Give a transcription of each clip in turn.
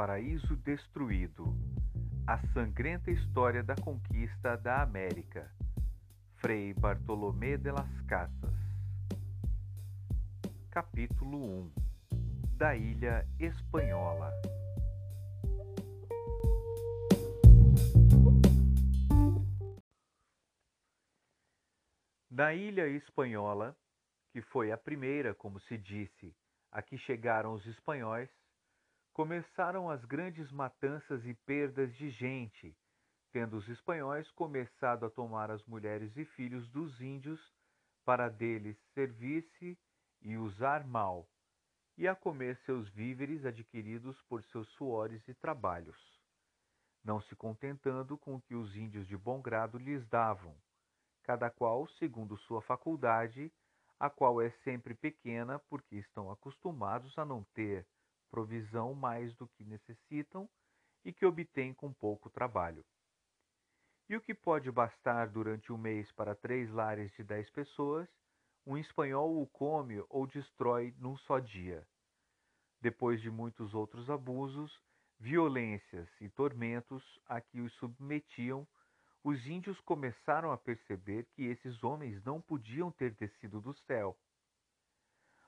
Paraíso Destruído A sangrenta história da conquista da América. Frei Bartolomé de las Casas. Capítulo 1 Da Ilha Espanhola. Na Ilha Espanhola, que foi a primeira, como se disse, a que chegaram os espanhóis, começaram as grandes matanças e perdas de gente, tendo os espanhóis começado a tomar as mulheres e filhos dos índios para deles servir-se e usar mal, e a comer seus víveres adquiridos por seus suores e trabalhos, não se contentando com o que os índios de bom grado lhes davam, cada qual segundo sua faculdade, a qual é sempre pequena porque estão acostumados a não ter provisão mais do que necessitam e que obtêm com pouco trabalho. E o que pode bastar durante um mês para três lares de dez pessoas, um espanhol o come ou destrói num só dia. Depois de muitos outros abusos, violências e tormentos a que os submetiam, os índios começaram a perceber que esses homens não podiam ter descido do céu.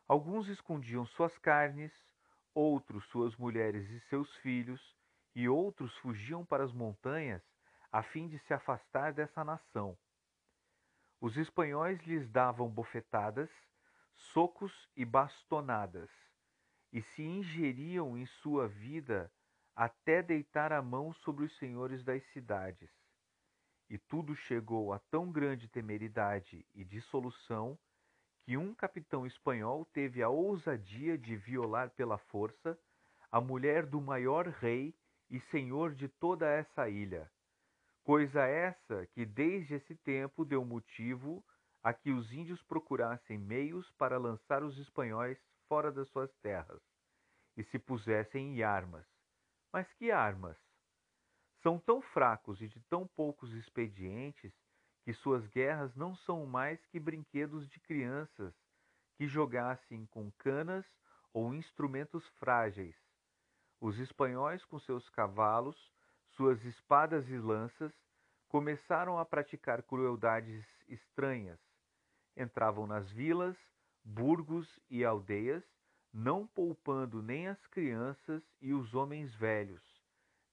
Alguns escondiam suas carnes, outros suas mulheres e seus filhos, e outros fugiam para as montanhas a fim de se afastar dessa nação. Os espanhóis lhes davam bofetadas, socos e bastonadas, e se ingeriam em sua vida até deitar a mão sobre os senhores das cidades. E tudo chegou a tão grande temeridade e dissolução que um capitão espanhol teve a ousadia de violar pela força a mulher do maior rei e senhor de toda essa ilha. Coisa essa que desde esse tempo deu motivo a que os índios procurassem meios para lançar os espanhóis fora das suas terras e se pusessem em armas. Mas que armas? São tão fracos e de tão poucos expedientes que suas guerras não são mais que brinquedos de crianças que jogassem com canas ou instrumentos frágeis. Os espanhóis, com seus cavalos, suas espadas e lanças, começaram a praticar crueldades estranhas. Entravam nas vilas, burgos e aldeias, não poupando nem as crianças e os homens velhos,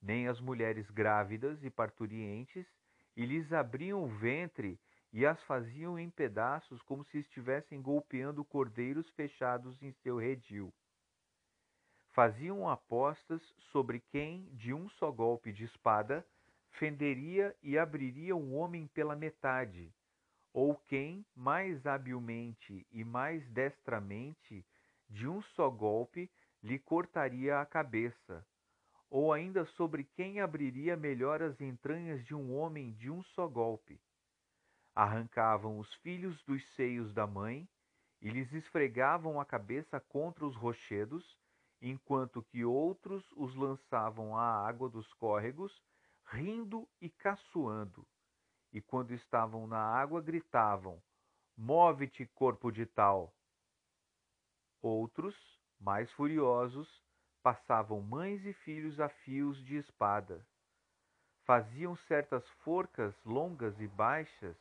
nem as mulheres grávidas e parturientes, e lhes abriam o ventre e as faziam em pedaços como se estivessem golpeando cordeiros fechados em seu redil. Faziam apostas sobre quem, de um só golpe de espada, fenderia e abriria um homem pela metade, ou quem, mais habilmente e mais destramente, de um só golpe, lhe cortaria a cabeça, ou ainda sobre quem abriria melhor as entranhas de um homem de um só golpe. Arrancavam os filhos dos seios da mãe e lhes esfregavam a cabeça contra os rochedos, enquanto que outros os lançavam à água dos córregos, rindo e caçoando. E quando estavam na água, gritavam: Move-te, corpo de tal! Outros, mais furiosos, passavam mães e filhos a fios de espada. Faziam certas forcas longas e baixas,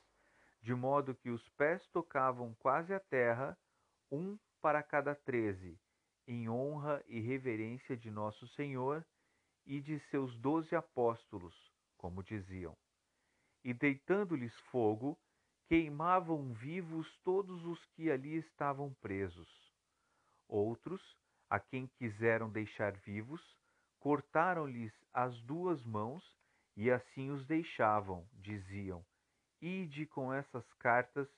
de modo que os pés tocavam quase a terra, um para cada treze, em honra e reverência de nosso Senhor e de seus doze apóstolos, como diziam. E deitando-lhes fogo, queimavam vivos todos os que ali estavam presos. Outros, a quem quiseram deixar vivos, cortaram-lhes as duas mãos e assim os deixavam, diziam: Ide com essas cartas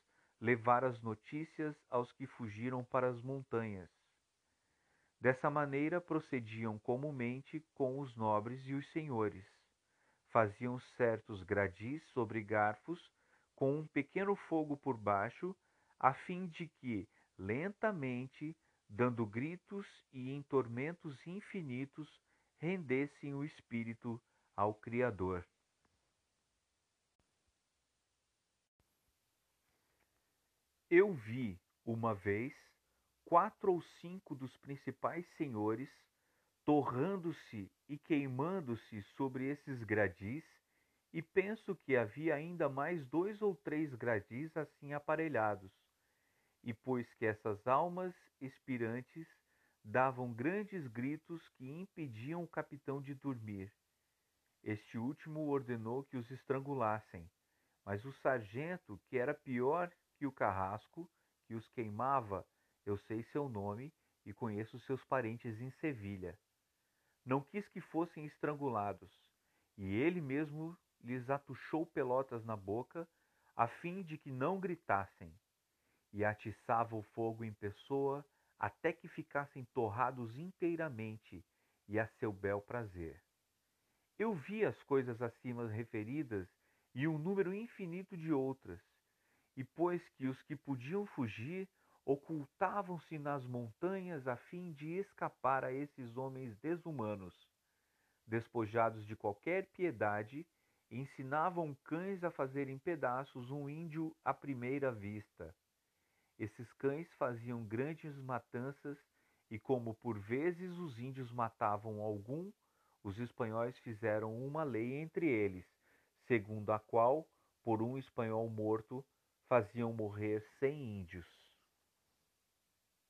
levar as notícias aos que fugiram para as montanhas. Dessa maneira procediam comumente com os nobres e os senhores. Faziam certos gradis sobre garfos, com um pequeno fogo por baixo, a fim de que, lentamente, dando gritos e em tormentos infinitos rendessem o espírito ao Criador. Eu vi, uma vez, quatro ou cinco dos principais senhores, torrando-se e queimando-se sobre esses gradis, e penso que havia ainda mais dois ou três gradis assim aparelhados. E pois que essas almas expirantes davam grandes gritos que impediam o capitão de dormir. Este último ordenou que os estrangulassem, mas o sargento, que era pior que o carrasco, que os queimava, eu sei seu nome e conheço seus parentes em Sevilha. Não quis que fossem estrangulados, e ele mesmo lhes atuchou pelotas na boca, a fim de que não gritassem, e atiçava o fogo em pessoa até que ficassem torrados inteiramente e a seu bel prazer. Eu vi as coisas acima referidas e um número infinito de outras, e pois que os que podiam fugir ocultavam-se nas montanhas a fim de escapar a esses homens desumanos, despojados de qualquer piedade, ensinavam cães a fazerem pedaços um índio à primeira vista. Esses cães faziam grandes matanças e, como por vezes os índios matavam algum, os espanhóis fizeram uma lei entre eles, segundo a qual, por um espanhol morto, faziam morrer cem índios.